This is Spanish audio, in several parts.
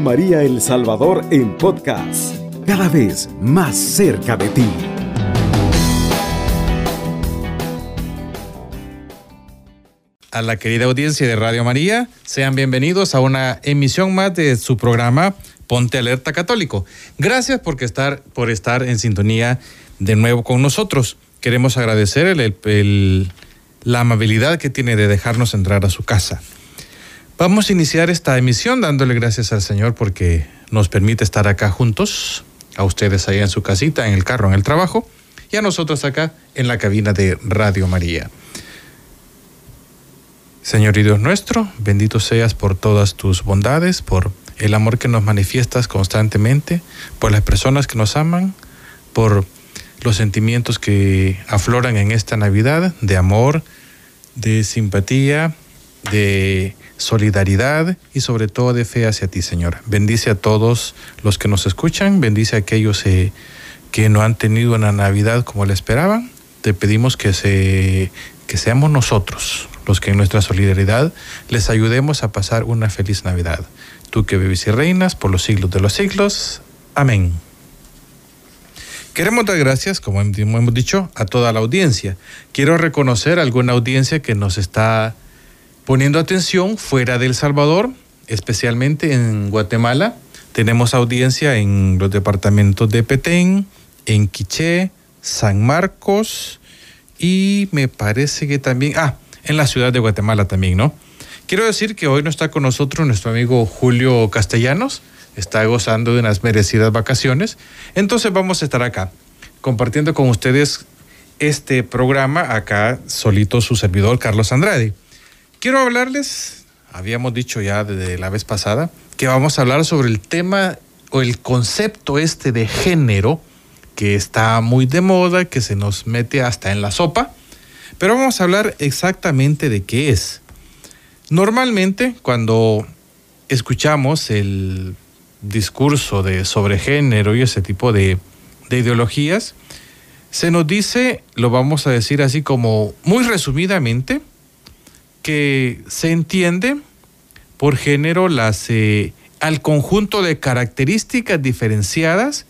María El Salvador en podcast, cada vez más cerca de ti. A la querida audiencia de Radio María, sean bienvenidos a una emisión más de su programa Ponte Alerta Católico. Gracias por estar, por estar en sintonía de nuevo con nosotros. Queremos agradecer la amabilidad que tiene de dejarnos entrar a su casa. Vamos a iniciar esta emisión dándole gracias al Señor porque nos permite estar acá juntos, a ustedes allá en su casita, en el carro, en el trabajo, y a nosotros acá en la cabina de Radio María. Señor y Dios nuestro, bendito seas por todas tus bondades, por el amor que nos manifiestas constantemente, por las personas que nos aman, por los sentimientos que afloran en esta Navidad de amor, de simpatía, de solidaridad y sobre todo de fe hacia ti, Señor. Bendice a todos los que nos escuchan, bendice a aquellos eh, que no han tenido una Navidad como la esperaban. Te pedimos que, se, que seamos nosotros los que en nuestra solidaridad les ayudemos a pasar una feliz Navidad. Tú que vives y reinas por los siglos de los siglos. Amén. Queremos dar gracias, como hemos dicho, a toda la audiencia. Quiero reconocer alguna audiencia que nos está Poniendo atención fuera de El Salvador, especialmente en Guatemala, tenemos audiencia en los departamentos de Petén, en Quiché, San Marcos y me parece que también, ah, en la ciudad de Guatemala también, ¿no? Quiero decir que hoy no está con nosotros nuestro amigo Julio Castellanos, está gozando de unas merecidas vacaciones, entonces vamos a estar acá compartiendo con ustedes este programa acá solito su servidor Carlos Andrade. Quiero hablarles, habíamos dicho ya desde la vez pasada, que vamos a hablar sobre el tema o el concepto este de género que está muy de moda, que se nos mete hasta en la sopa, pero vamos a hablar exactamente de qué es. Normalmente cuando escuchamos el discurso de sobre género y ese tipo de, de ideologías, se nos dice, lo vamos a decir así como muy resumidamente, que se entiende por género las, eh, al conjunto de características diferenciadas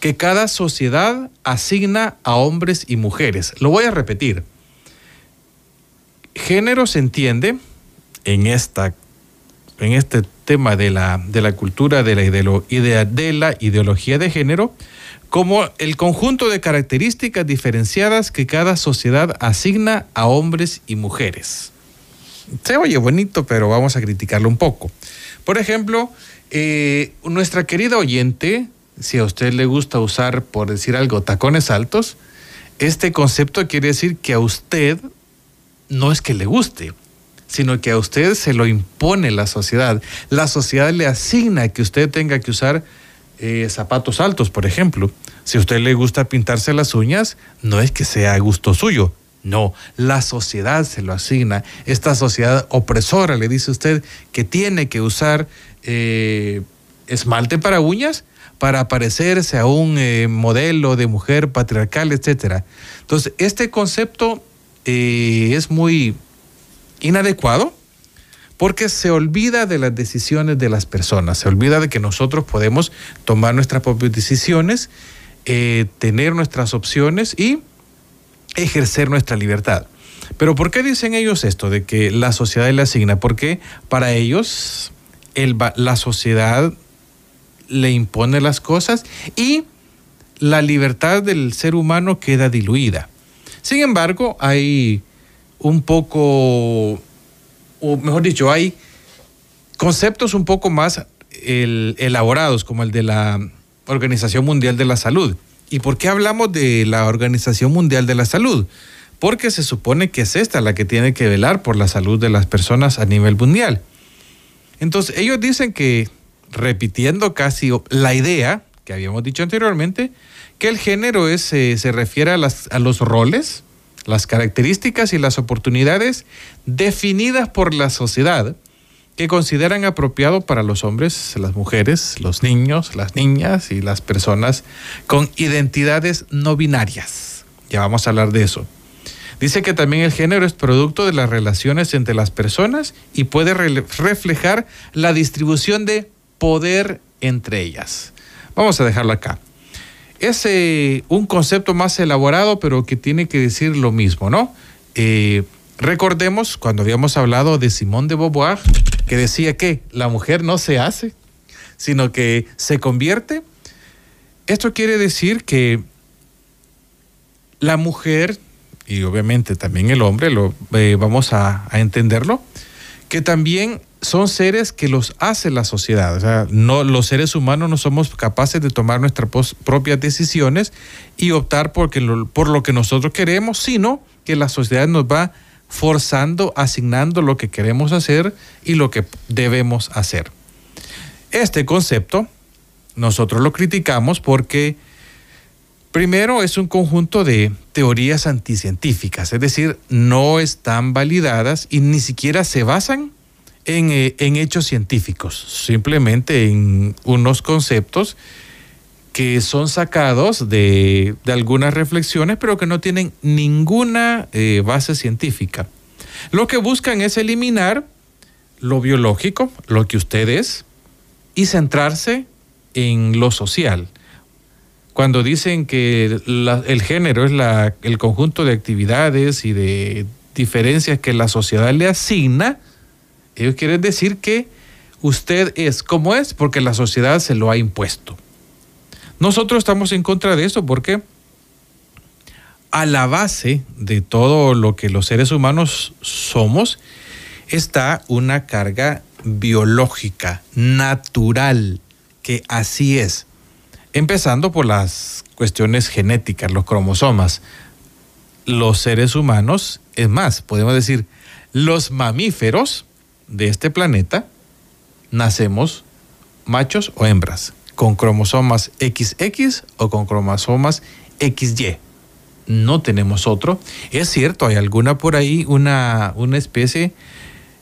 que cada sociedad asigna a hombres y mujeres. Lo voy a repetir. Género se entiende en, esta, en este tema de la, de la cultura de la, de la ideología de género como el conjunto de características diferenciadas que cada sociedad asigna a hombres y mujeres se oye bonito, pero vamos a criticarlo un poco. Por ejemplo, eh, nuestra querida oyente, si a usted le gusta usar, por decir algo, tacones altos, este concepto quiere decir que a usted no es que le guste, sino que a usted se lo impone la sociedad. La sociedad le asigna que usted tenga que usar eh, zapatos altos, por ejemplo. Si a usted le gusta pintarse las uñas, no es que sea a gusto suyo, no, la sociedad se lo asigna. Esta sociedad opresora le dice usted que tiene que usar eh, esmalte para uñas para parecerse a un eh, modelo de mujer patriarcal, etc. Entonces, este concepto eh, es muy inadecuado porque se olvida de las decisiones de las personas, se olvida de que nosotros podemos tomar nuestras propias decisiones, tener nuestras opciones y ejercer nuestra libertad. Pero ¿por qué dicen ellos esto de que la sociedad le asigna? Porque para ellos el, la sociedad le impone las cosas y la libertad del ser humano queda diluida. Sin embargo, hay un poco, o mejor dicho, hay conceptos un poco más elaborados, como el de la Organización Mundial de la Salud, ¿Y por qué hablamos de la Organización Mundial de la Salud? Porque se supone que es esta la que tiene que velar por la salud de las personas a nivel mundial. Entonces, ellos dicen que, repitiendo casi la idea que habíamos dicho anteriormente, que el género es, eh, se refiere a, las, a los roles, las características y las oportunidades definidas por la sociedad que consideran apropiado para los hombres, las mujeres, los niños, las niñas y las personas con identidades no binarias. Ya vamos a hablar de eso. Dice que también el género es producto de las relaciones entre las personas y puede reflejar la distribución de poder entre ellas. Vamos a dejarlo acá. Es eh, un concepto más elaborado, pero que tiene que decir lo mismo, ¿no? Eh, recordemos cuando habíamos hablado de Simón de Beauvoir, que decía que la mujer no se hace, sino que se convierte. Esto quiere decir que la mujer, y obviamente también el hombre, lo, eh, vamos a, a entenderlo, que también son seres que los hace la sociedad. O sea, no, los seres humanos no somos capaces de tomar nuestras propias decisiones y optar porque por lo que nosotros queremos, sino que la sociedad nos va forzando, asignando lo que queremos hacer y lo que debemos hacer. Este concepto nosotros lo criticamos porque primero es un conjunto de teorías anticientíficas, es decir, no están validadas y ni siquiera se basan eh, en, hechos científicos, simplemente en unos conceptos que son sacados de, algunas reflexiones, pero que no tienen ninguna eh, base científica. Lo que buscan es eliminar lo biológico, lo que usted es, y centrarse en lo social. Cuando dicen que el género es el conjunto de actividades y de diferencias que la sociedad le asigna, ellos quieren decir que usted es como es porque la sociedad se lo ha impuesto. Nosotros estamos en contra de eso porque a la base de todo lo que los seres humanos somos está una carga biológica, natural, que así es. Empezando por las cuestiones genéticas, los cromosomas. Los seres humanos, es más, podemos decir, los mamíferos, de este planeta nacemos machos o hembras, con cromosomas XX o con cromosomas XY. No tenemos otro. Es cierto, hay alguna por ahí, una, una especie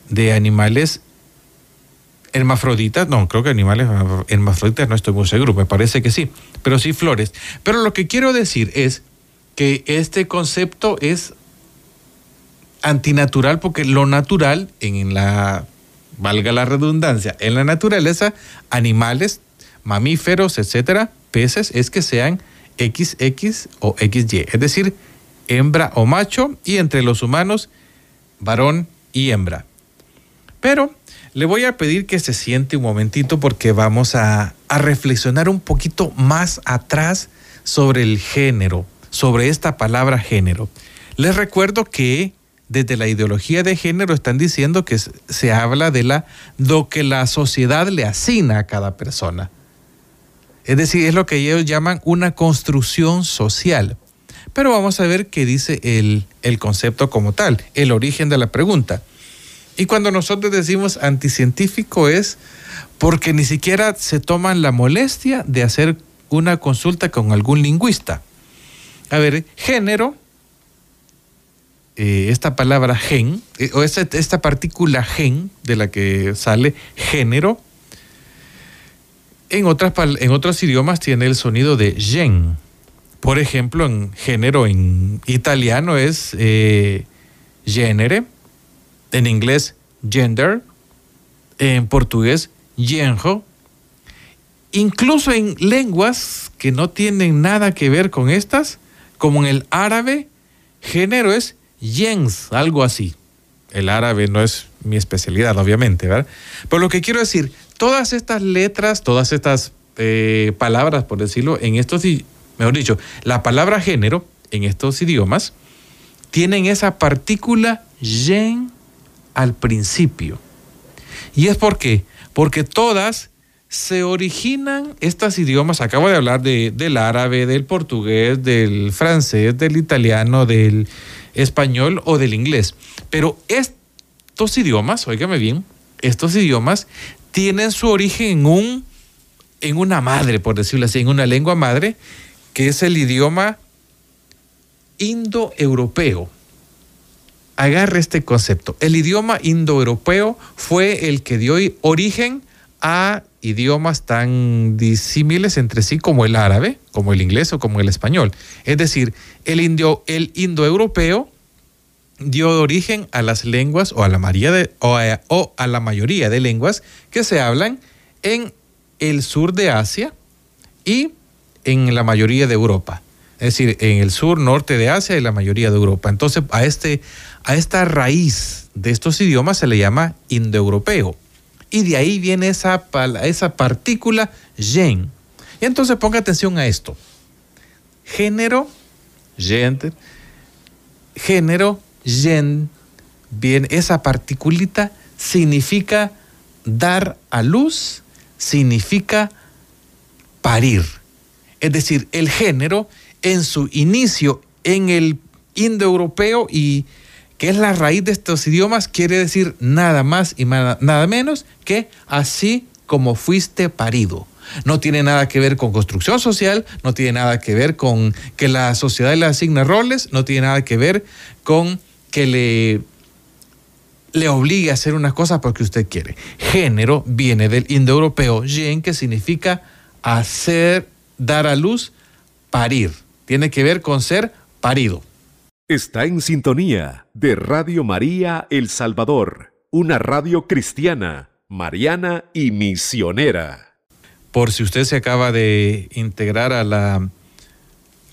de animales hermafroditas, no, creo que animales hermafroditas no estoy muy seguro, me parece que sí, pero sí flores. Pero lo que quiero decir es que este concepto es antinatural porque lo natural en la, valga la redundancia, en la naturaleza, animales, mamíferos, etcétera, peces, es que sean XX o XY, es decir, hembra o macho, y entre los humanos, varón y hembra. Pero le voy a pedir que se siente un momentito porque vamos a, reflexionar un poquito más atrás sobre el género, sobre esta palabra género. Les recuerdo que desde la ideología de género están diciendo que se habla de la, lo que la sociedad le asigna a cada persona. Es decir, es lo que ellos llaman una construcción social. Pero vamos a ver qué dice el, el concepto como tal, el origen de la pregunta. Y cuando nosotros decimos anticientífico es porque ni siquiera se toman la molestia de hacer una consulta con algún lingüista. A ver, género eh, esta palabra gen, eh, o esta, esta, partícula gen de la que sale género, en, otras, en otros idiomas tiene el sonido de gen. Por ejemplo, en género en italiano es eh, genere, en inglés gender, en portugués genro. Incluso en lenguas que no tienen nada que ver con estas, como en el árabe, género es Jens, algo así. El árabe no es mi especialidad, obviamente, ¿verdad? Pero lo que quiero decir, todas estas letras, todas estas eh, palabras, por decirlo, en estos, mejor dicho, la palabra género en estos idiomas tienen esa partícula yen al principio. ¿Y es por qué? Porque todas se originan, estos idiomas, acabo de hablar de, del árabe, del portugués, del francés, del italiano, del español o del inglés. Pero estos idiomas, óigame bien, estos idiomas tienen su origen en un en una madre, por decirlo así, en una lengua madre, que es el idioma indoeuropeo. Agarre este concepto. El idioma indoeuropeo fue el que dio origen a idiomas tan disímiles entre sí como el árabe, como el inglés o como el español. Es decir, el, el indoeuropeo dio origen a las lenguas o a, la mayoría de, o, a, la mayoría de lenguas que se hablan en el sur de Asia y en la mayoría de Europa. Es decir, en el sur, norte de Asia y la mayoría de Europa. Entonces, a, este, a esta raíz de estos idiomas se le llama indoeuropeo. Y de ahí viene esa, esa partícula yen. Y entonces ponga atención a esto. Género, gente, género, yen, bien, esa particulita significa dar a luz, significa parir. Es decir, el género en su inicio en el indoeuropeo y que es la raíz de estos idiomas, quiere decir nada más y nada menos que así como fuiste parido. No tiene nada que ver con construcción social, no tiene nada que ver con que la sociedad le asigne roles, no tiene nada que ver con que le, le obligue a hacer unas cosas porque usted quiere. Género viene del indoeuropeo yen, que significa hacer, dar a luz, parir tiene que ver con ser parido. Está en sintonía de Radio María El Salvador, una radio cristiana, mariana y misionera. Por si usted se acaba de integrar a la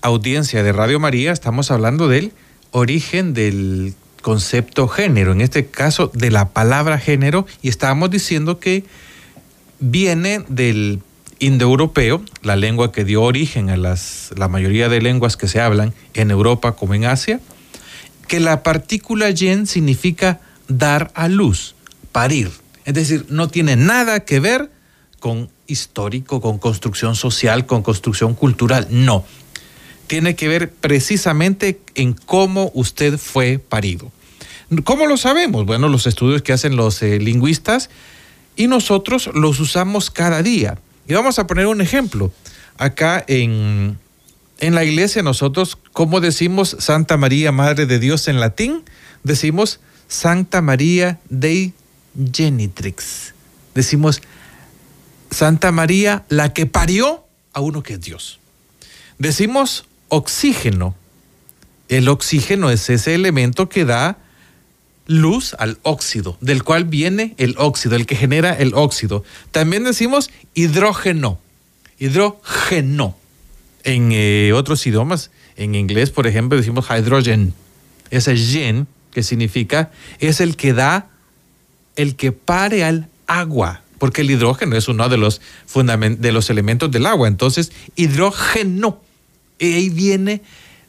audiencia de Radio María, estamos hablando del origen del concepto género, en este caso de la palabra género, y estábamos diciendo que viene del indoeuropeo, la lengua que dio origen a las, la mayoría de lenguas que se hablan en Europa como en Asia, que la partícula yen significa dar a luz, parir. Es decir, no tiene nada que ver con histórico, con construcción social, con construcción cultural, no. Tiene que ver precisamente en cómo usted fue parido. ¿Cómo lo sabemos? Bueno, los estudios que hacen los eh, lingüistas y nosotros los usamos cada día. Y vamos a poner un ejemplo. Acá en, en la iglesia nosotros, ¿cómo decimos Santa María, Madre de Dios en latín? Decimos Santa María Dei Genitrix. Decimos Santa María, la que parió a uno que es Dios. Decimos oxígeno. El oxígeno es ese elemento que da luz al óxido, del cual viene el óxido, el que genera el óxido. También decimos hidrógeno, hidrógeno. En eh, otros idiomas, en inglés, por ejemplo, decimos hydrogen. Ese gen, que significa, es el que da, el que pare al agua, porque el hidrógeno es uno de los, de los elementos del agua. Entonces, hidrógeno. Y ahí viene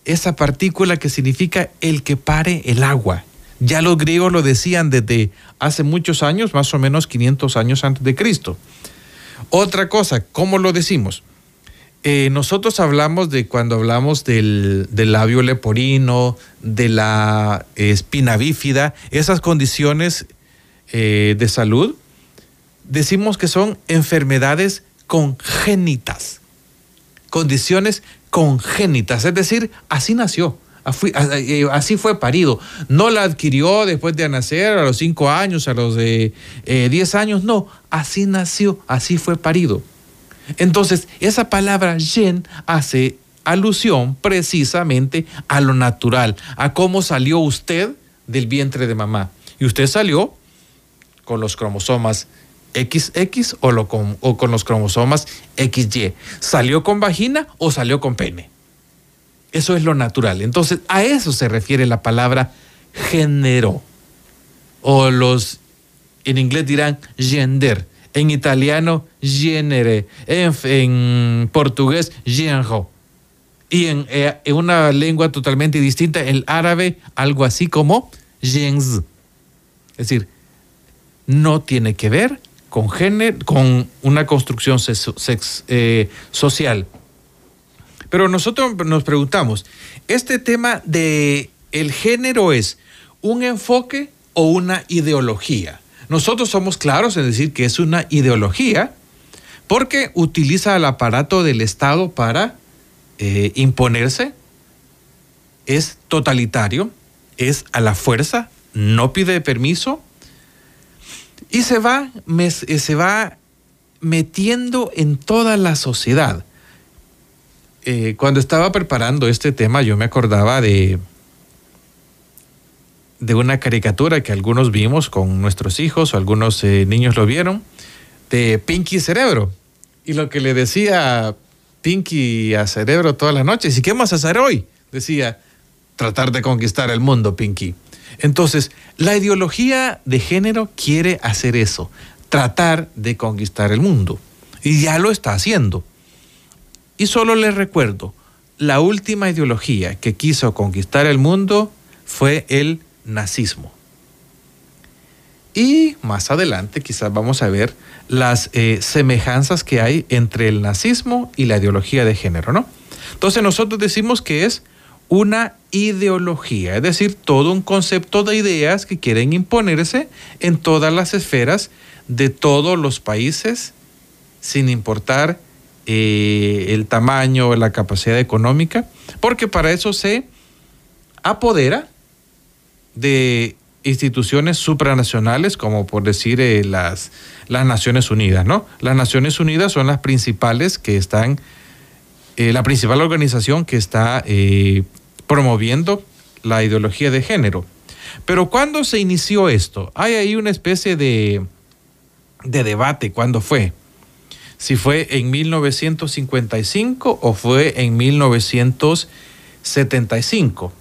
esa partícula que significa el que pare el agua. Ya los griegos lo decían desde hace muchos años, más o menos 500 años antes de Cristo. Otra cosa, ¿cómo lo decimos? Eh, nosotros hablamos de cuando hablamos del, labio leporino, de la espina bífida, esas condiciones eh, de salud, decimos que son enfermedades congénitas, condiciones congénitas, es decir, así nació. Eh, así fue parido. No la adquirió después de nacer, a los 5 años, a los de 10 años. No, así nació, así fue parido. Entonces, esa palabra yen hace alusión precisamente a lo natural, a cómo salió usted del vientre de mamá. Y usted salió con los cromosomas XX o, con, o con los cromosomas XY. ¿Salió con vagina o salió con pene? Eso es lo natural. Entonces, a eso se refiere la palabra género. O los, en inglés dirán gender. En italiano, genere. En, portugués, genro. Y eh, en, una lengua totalmente distinta, el árabe, algo así como gens. Es decir, no tiene que ver con género, con una construcción eh, social. Pero nosotros nos preguntamos, ¿este tema de el género es un enfoque o una ideología? Nosotros somos claros en decir que es una ideología porque utiliza el aparato del Estado para eh, imponerse, es totalitario, es a la fuerza, no pide permiso y se va, se va metiendo en toda la sociedad. Eh, cuando estaba preparando este tema, yo me acordaba de, de una caricatura que algunos vimos con nuestros hijos o algunos eh, niños lo vieron, de Pinky Cerebro. Y lo que le decía Pinky a Cerebro todas las noches, ¿y qué vamos a hacer hoy? Decía, tratar de conquistar el mundo, Pinky. Entonces, la ideología de género quiere hacer eso, tratar de conquistar el mundo. Y ya lo está haciendo. Y solo les recuerdo, la última ideología que quiso conquistar el mundo fue el nazismo. Y más adelante quizás vamos a ver las eh, semejanzas que hay entre el nazismo y la ideología de género, ¿no? Entonces nosotros decimos que es una ideología, es decir, todo un concepto de ideas que quieren imponerse en todas las esferas de todos los países, sin importar eh, el tamaño o la capacidad económica, porque para eso se apodera de instituciones supranacionales, como por decir eh, las, las Naciones Unidas, ¿no? Las Naciones Unidas son las principales que están, eh, la principal organización que está promoviendo la ideología de género. Pero ¿cuándo se inició esto? Hay ahí una especie de, de debate, ¿cuándo fue? Si fue en 1955 o fue en 1975.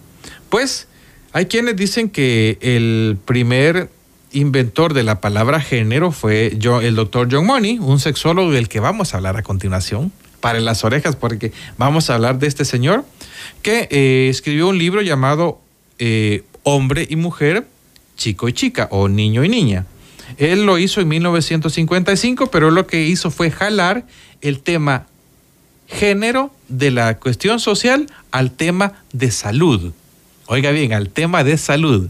Pues hay quienes dicen que el primer inventor de la palabra género fue el doctor John Money, un sexólogo del que vamos a hablar a continuación. Para las orejas, porque vamos a hablar de este señor que eh, escribió un libro llamado eh, Hombre y Mujer, Chico y Chica, o Niño y Niña. Él lo hizo en 1955, pero lo que hizo fue jalar el tema género de la cuestión social al tema de salud. Oiga bien, al tema de salud.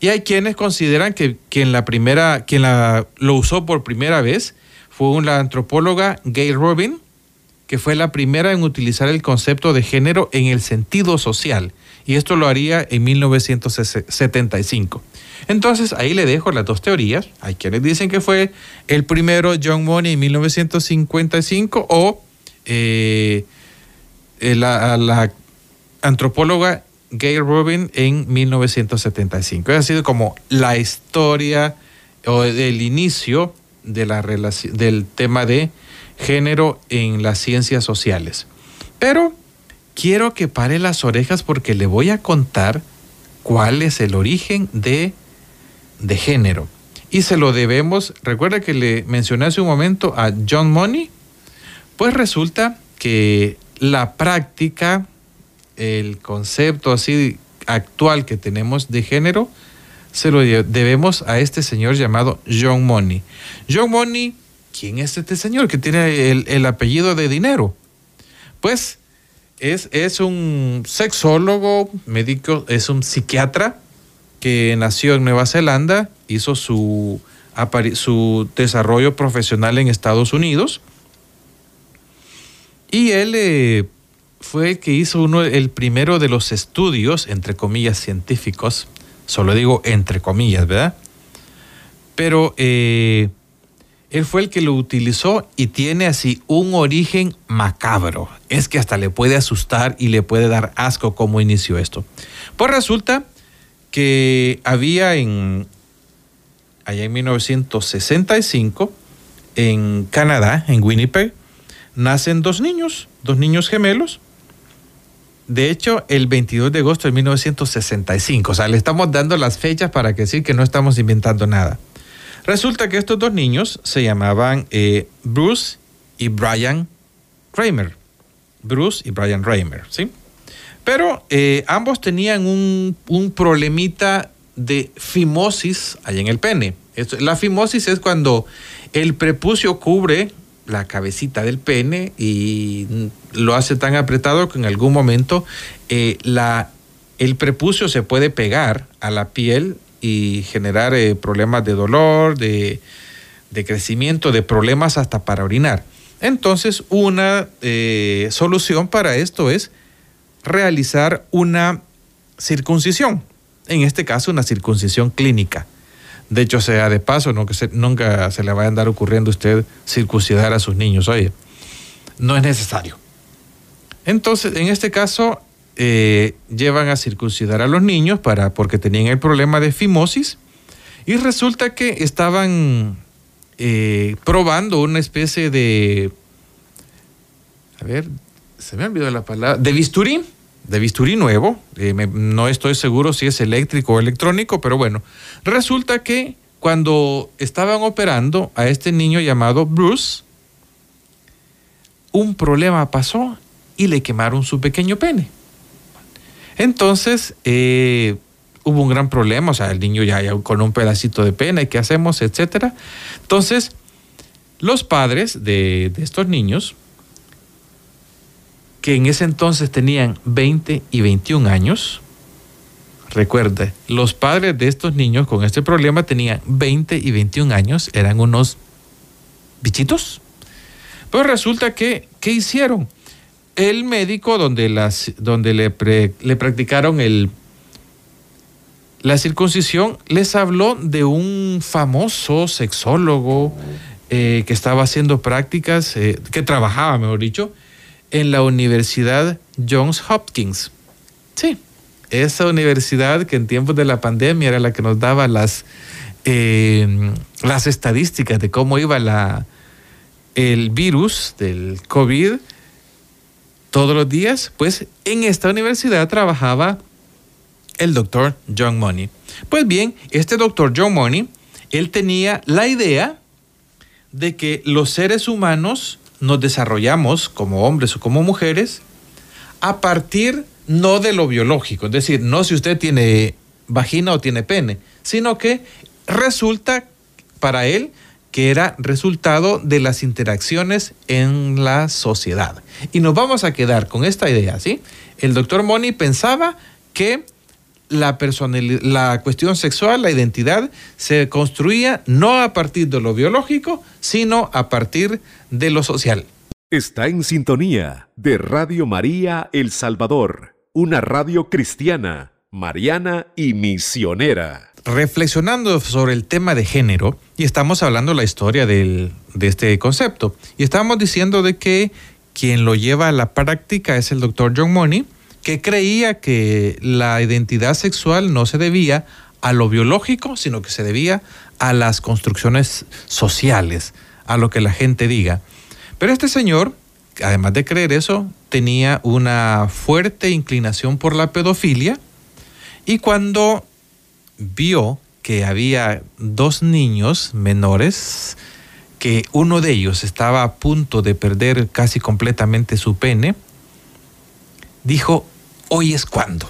Y hay quienes consideran que quien la primera, quien la, lo usó por primera vez fue una antropóloga Gay Robin, que fue la primera en utilizar el concepto de género en el sentido social. Y esto lo haría en 1975. Entonces ahí le dejo las dos teorías. Hay quienes dicen que fue el primero John Money en 1955 o eh, eh, la, antropóloga Gay Rubin en 1975. Ha sido como la historia o el inicio de la del tema de género en las ciencias sociales. Pero quiero que pare las orejas porque le voy a contar cuál es el origen de, de género. Y se lo debemos, recuerda que le mencioné hace un momento a John Money, pues resulta que la práctica el concepto así actual que tenemos de género se lo debemos a este señor llamado John Money. John Money, ¿quién es este señor que tiene el, apellido de dinero? Pues es, es, un sexólogo, médico, es un psiquiatra que nació en Nueva Zelanda, hizo su, desarrollo profesional en Estados Unidos y él eh, fue el que hizo uno, el primero de los estudios, entre comillas, científicos, solo digo entre comillas, ¿verdad? Pero eh, él fue el que lo utilizó y tiene así un origen macabro. Es que hasta le puede asustar y le puede dar asco cómo inició esto. Pues resulta que había en, allá en 1965, en Canadá, en Winnipeg, nacen dos niños, dos niños gemelos, de hecho, el 22 de agosto de 1965. O sea, le estamos dando las fechas para que decir que no estamos inventando nada. Resulta que estos dos niños se llamaban eh, Bruce y Brian Kramer. Bruce y Brian Kramer, ¿sí? Pero eh, ambos tenían un, un, problemita de fimosis allá en el pene. la fimosis es cuando el prepucio cubre la cabecita del pene y lo hace tan apretado que en algún momento eh, la, el prepucio se puede pegar a la piel y generar eh, problemas de dolor, de, crecimiento, de problemas hasta para orinar. Entonces, una eh, solución para esto es realizar una circuncisión, en este caso una circuncisión clínica. De hecho, sea de paso, no que nunca se le vaya a andar ocurriendo a usted circuncidar a sus niños. Oye, no es necesario. Entonces, en este caso, eh, llevan a circuncidar a los niños para, porque tenían el problema de fimosis y resulta que estaban eh, probando una especie de, a ver, se me ha olvidado la palabra, de bisturí, de bisturí nuevo, eh, no estoy seguro si es eléctrico o electrónico, pero bueno, resulta que cuando estaban operando a este niño llamado Bruce, un problema pasó y le quemaron su pequeño pene. Entonces, eh, hubo un gran problema, o sea, el niño ya, con un pedacito de pene, ¿qué hacemos? Etcétera. Entonces, los padres de, de estos niños, que en ese entonces tenían 20 y 21 años, recuerde, los padres de estos niños con este problema tenían 20 y 21 años, eran unos bichitos. Pues resulta que, ¿qué hicieron? El médico donde, las, donde le, le practicaron el, la circuncisión les habló de un famoso sexólogo eh, que estaba haciendo prácticas, eh, que trabajaba, mejor dicho, en la Universidad Johns Hopkins. Sí, esa universidad que en tiempos de la pandemia era la que nos daba las, eh, las estadísticas de cómo iba la, el virus del COVID todos los días, pues en esta universidad trabajaba el doctor John Money. Pues bien, este doctor John Money, él tenía la idea de que los seres humanos nos desarrollamos como hombres o como mujeres a partir no de lo biológico, es decir, no si usted tiene vagina o tiene pene, sino que resulta para él que era resultado de las interacciones en la sociedad. Y nos vamos a quedar con esta idea, ¿sí? El doctor Money pensaba que la, la cuestión sexual, la identidad, se construía no a partir de lo biológico, sino a partir de lo social. Está en sintonía de Radio María El Salvador, una radio cristiana, mariana y misionera. Reflexionando sobre el tema de género, y estamos hablando la historia de este concepto, y estamos diciendo de que quien lo lleva a la práctica es el doctor John Money, que creía que la identidad sexual no se debía a lo biológico, sino que se debía a las construcciones sociales, a lo que la gente diga. Pero este señor, además de creer eso, tenía una fuerte inclinación por la pedofilia y cuando vio que había dos niños menores, que uno de ellos estaba a punto de perder casi completamente su pene, dijo, hoy es cuando.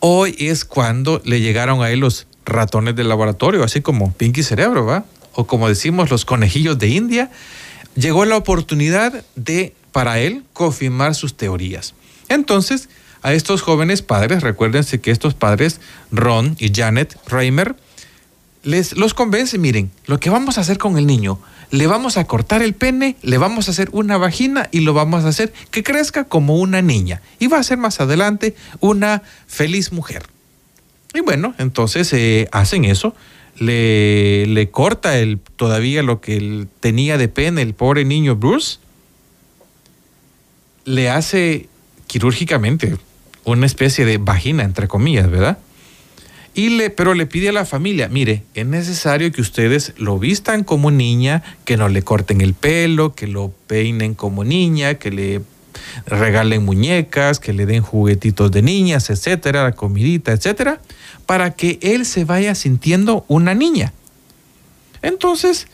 Hoy es cuando le llegaron a él los ratones del laboratorio, así como Pinky Cerebro, ¿va? O como decimos los conejillos de India. Llegó la oportunidad de, para él, confirmar sus teorías. Entonces, a estos jóvenes padres, recuérdense que estos padres, Ron y Janet Reimer, les los convence, miren, lo que vamos a hacer con el niño, le vamos a cortar el pene, le vamos a hacer una vagina y lo vamos a hacer que crezca como una niña. Y va a ser más adelante una feliz mujer. Y bueno, entonces eh, hacen eso, le, le corta el, todavía lo que él tenía de pene el pobre niño Bruce, le hace quirúrgicamente una especie de vagina, entre comillas, ¿verdad? Y le, pero le pide a la familia, mire, es necesario que ustedes lo vistan como niña, que no le corten el pelo, que lo peinen como niña, que le regalen muñecas, que le den juguetitos de niñas, etcétera, la comidita, etcétera, para que él se vaya sintiendo una niña. Entonces,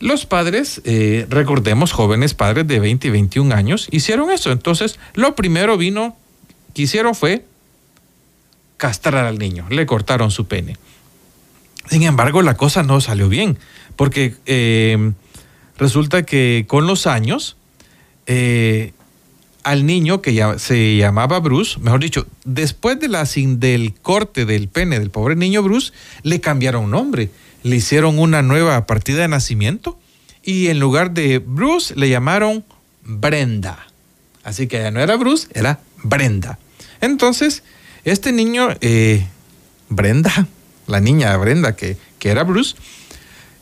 los padres, eh, recordemos, jóvenes padres de 20 y 21 años, hicieron eso. Entonces, lo primero vino, que hicieron fue castrar al niño, le cortaron su pene. Sin embargo, la cosa no salió bien, porque eh, resulta que con los años, eh, al niño que ya se llamaba Bruce, mejor dicho, después de la, del corte del pene del pobre niño Bruce, le cambiaron nombre, le hicieron una nueva partida de nacimiento y en lugar de Bruce le llamaron Brenda. Así que ya no era Bruce, era Brenda. Entonces, este niño, eh, Brenda, la niña Brenda, que, que era Bruce,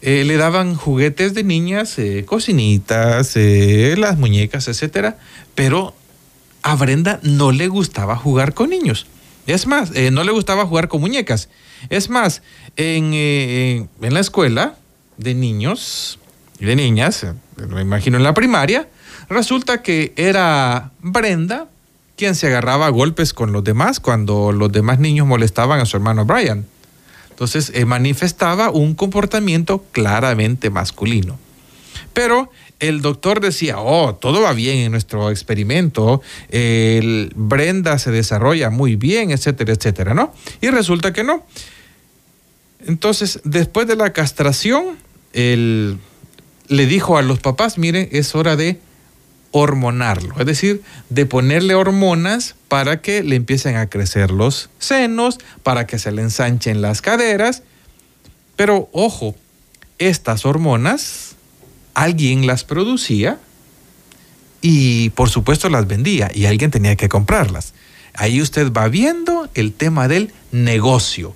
eh, le daban juguetes de niñas, eh, cocinitas, las muñecas, etcétera, pero a Brenda no le gustaba jugar con niños. Es más, no le gustaba jugar con muñecas. Es más, en la escuela de niños, y de niñas, me imagino en la primaria, resulta que era Brenda quien se agarraba a golpes con los demás cuando los demás niños molestaban a su hermano Brian. Entonces eh, manifestaba un comportamiento claramente masculino. Pero el doctor decía, oh, todo va bien en nuestro experimento, el Brenda se desarrolla muy bien, etcétera, etcétera, ¿no? Y resulta que no. Entonces, después de la castración, él le dijo a los papás, miren, es hora de hormonarlo, es decir, de ponerle hormonas para que le empiecen a crecer los senos, para que se le ensanchen las caderas. Pero ojo, estas hormonas alguien las producía y por supuesto las vendía y alguien tenía que comprarlas. Ahí usted va viendo el tema del negocio,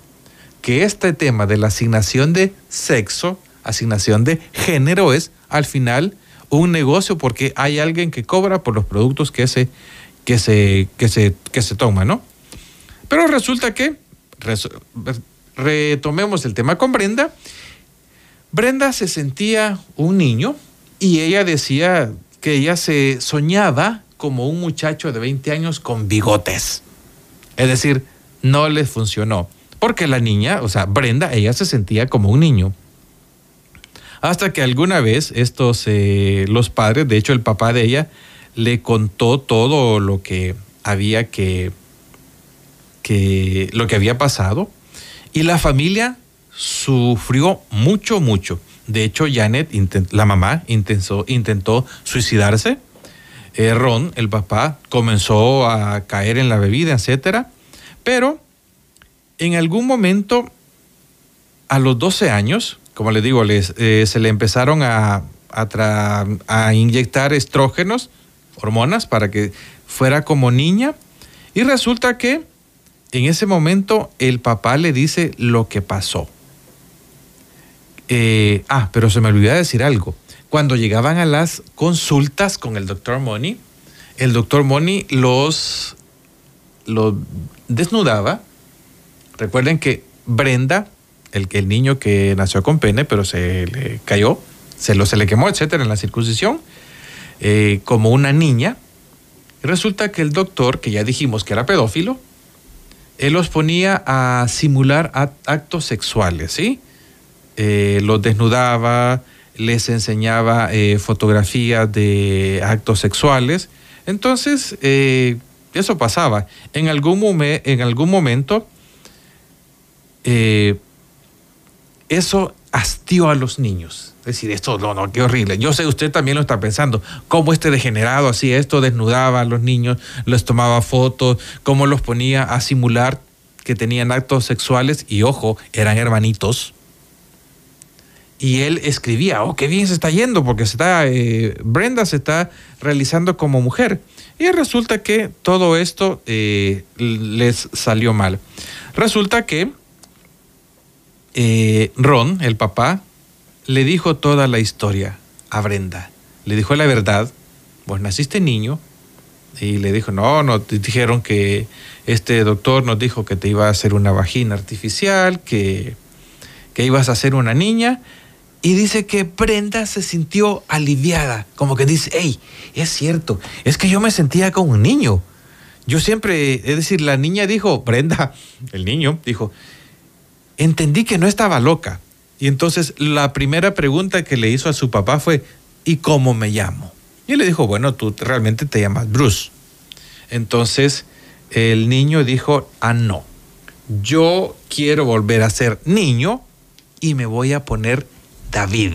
que este tema de la asignación de sexo, asignación de género es al final un negocio porque hay alguien que cobra por los productos que se, que se, que se, que se toma, ¿no? Pero resulta que, retomemos el tema con Brenda, Brenda se sentía un niño y ella decía que ella se soñaba como un muchacho de 20 años con bigotes. Es decir, no le funcionó. Porque la niña, o sea, Brenda, ella se sentía como un niño. Hasta que alguna vez estos, eh, los padres, de hecho el papá de ella, le contó todo lo que había que, que, lo que había pasado. Y la familia sufrió mucho, mucho. De hecho, Janet, la mamá, intentó, intentó suicidarse. Eh, Ron, el papá, comenzó a caer en la bebida, etc. Pero en algún momento, a los 12 años, como les digo, les, eh, se le empezaron a, a inyectar estrógenos, hormonas, para que fuera como niña. Y resulta que en ese momento el papá le dice lo que pasó. Eh, ah, pero se me olvidó decir algo. Cuando llegaban a las consultas con el doctor Money, el doctor Money los, los desnudaba. Recuerden que Brenda el, el niño que nació con pene, pero se le cayó, se, lo, se le quemó, etcétera, en la circuncisión, eh, como una niña. resulta que el doctor, que ya dijimos que era pedófilo, él los ponía a simular actos sexuales, ¿sí? Eh, los desnudaba, les enseñaba eh, fotografías de actos sexuales. Entonces, eso pasaba. En algún, en algún momento, eso hastió a los niños. Es decir, esto no, no, qué horrible. Yo sé, usted también lo está pensando. Cómo este degenerado hacía esto, desnudaba a los niños, les tomaba fotos, cómo los ponía a simular que tenían actos sexuales y ojo, eran hermanitos. Y él escribía, oh, qué bien se está yendo, porque se está, eh, Brenda se está realizando como mujer. Y resulta que todo esto eh, les salió mal. Resulta que eh, Ron, el papá, le dijo toda la historia a Brenda. Le dijo la verdad, pues naciste niño. Y le dijo, no, no, dijeron que este doctor nos dijo que te iba a hacer una vagina artificial, que, que ibas a ser una niña. Y dice que Brenda se sintió aliviada, como que dice, hey, es cierto, es que yo me sentía como un niño. Yo siempre, es decir, la niña dijo, Brenda, el niño, dijo, entendí que no estaba loca. Y entonces la primera pregunta que le hizo a su papá fue, ¿y cómo me llamo? Y él le dijo, bueno, tú realmente te llamas Bruce. Entonces el niño dijo, ah, no, yo quiero volver a ser niño y me voy a poner David,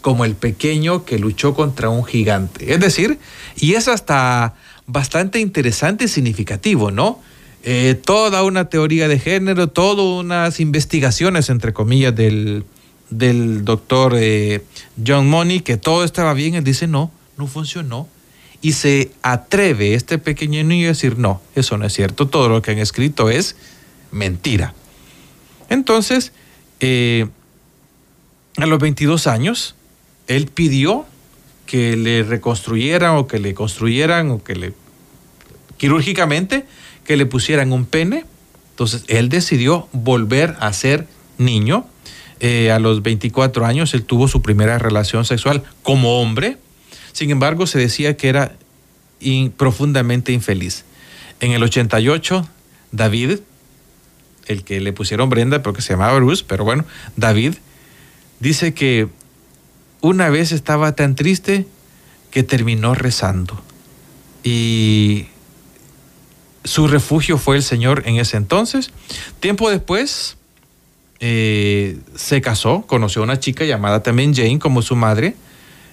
como el pequeño que luchó contra un gigante. Es decir, y es hasta bastante interesante y significativo, ¿no? Eh, toda una teoría de género, todas unas investigaciones, entre comillas, del, del doctor eh, John Money, que todo estaba bien, él dice, no, no funcionó. Y se atreve este pequeño niño a decir, no, eso no es cierto, todo lo que han escrito es mentira. Entonces, eh, a los 22 años, él pidió que le reconstruyeran o que le construyeran o que le quirúrgicamente que le pusieran un pene. Entonces él decidió volver a ser niño. Eh, a los 24 años él tuvo su primera relación sexual como hombre. Sin embargo, se decía que era profundamente infeliz. En el 88, David, el que le pusieron Brenda porque se llamaba Bruce, pero bueno, David, dice que una vez estaba tan triste que terminó rezando. Y su refugio fue el Señor en ese entonces. Tiempo después eh, se casó, conoció a una chica llamada también Jane como su madre,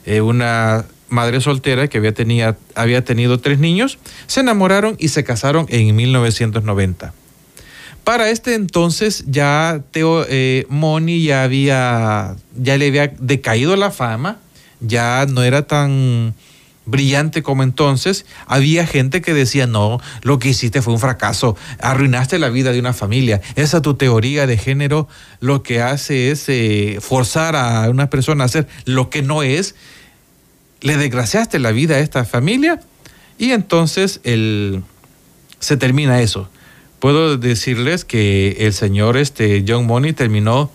eh, una madre soltera que había, tenía, había tenido tres niños, se enamoraron y se casaron en 1990. Para este entonces ya Teo eh, Moni ya había, ya le había decaído la fama, ya no era tan brillante como entonces, había gente que decía, no, lo que hiciste fue un fracaso, arruinaste la vida de una familia. Esa tu teoría de género lo que hace es eh, forzar a una persona a hacer lo que no es le desgraciaste la vida a esta familia y entonces el, se termina eso. Puedo decirles que el señor este, John Money terminó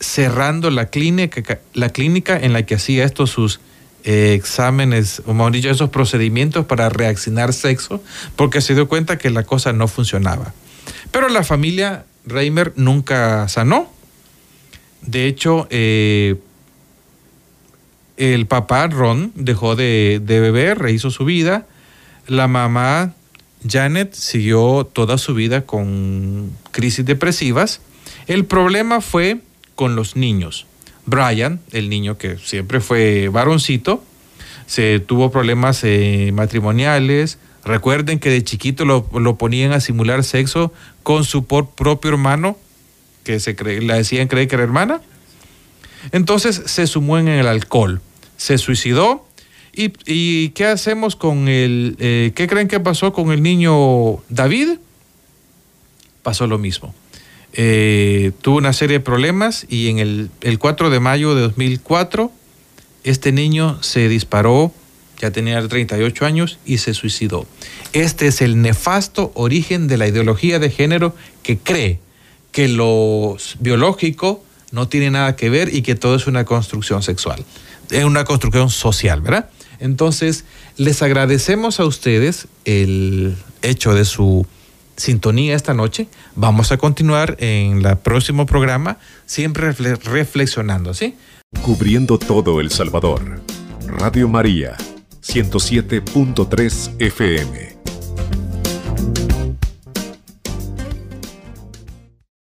cerrando la clínica, la clínica en la que hacía estos sus eh, exámenes, o mejor dicho, esos procedimientos para reaccionar sexo, porque se dio cuenta que la cosa no funcionaba. Pero la familia Reimer nunca sanó. De hecho, eh, el papá Ron dejó de, beber, rehizo su vida. La mamá Janet siguió toda su vida con crisis depresivas. El problema fue con los niños. Brian, el niño que siempre fue varoncito, se tuvo problemas eh, matrimoniales. Recuerden que de chiquito lo, ponían a simular sexo con su propio hermano, que se le decían creer que era hermana. Entonces se sumó en el alcohol se suicidó. ¿Y, qué hacemos con el... Eh, ¿Qué creen que pasó con el niño David? Pasó lo mismo. Eh, tuvo una serie de problemas y en el, el 4 de mayo de 2004 este niño se disparó, ya tenía 38 años y se suicidó. Este es el nefasto origen de la ideología de género que cree que lo biológico no tiene nada que ver y que todo es una construcción sexual es una construcción social, ¿verdad? Entonces, les agradecemos a ustedes el hecho de su sintonía esta noche. Vamos a continuar en el próximo programa, siempre reflexionando, ¿sí? Cubriendo todo El Salvador. Radio María, 107.3 FM.